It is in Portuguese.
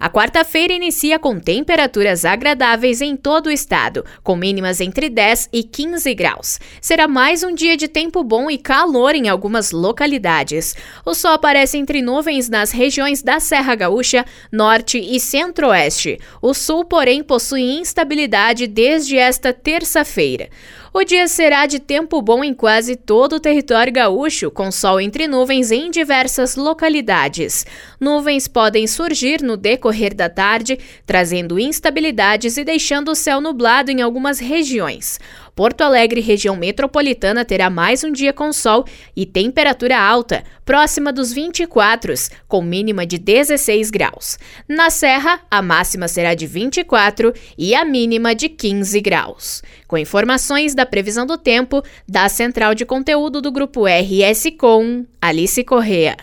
A quarta-feira inicia com temperaturas agradáveis em todo o estado, com mínimas entre 10 e 15 graus. Será mais um dia de tempo bom e calor em algumas localidades. O sol aparece entre nuvens nas regiões da Serra Gaúcha, Norte e Centro-Oeste. O sul, porém, possui instabilidade desde esta terça-feira. O dia será de tempo bom em quase todo o território gaúcho, com sol entre nuvens em diversas localidades. Nuvens podem surgir no decorrer da tarde, trazendo instabilidades e deixando o céu nublado em algumas regiões. Porto Alegre, região metropolitana, terá mais um dia com sol e temperatura alta, próxima dos 24, com mínima de 16 graus. Na Serra, a máxima será de 24 e a mínima de 15 graus. Com informações da previsão do tempo, da Central de Conteúdo do Grupo RS Com, Alice Correa.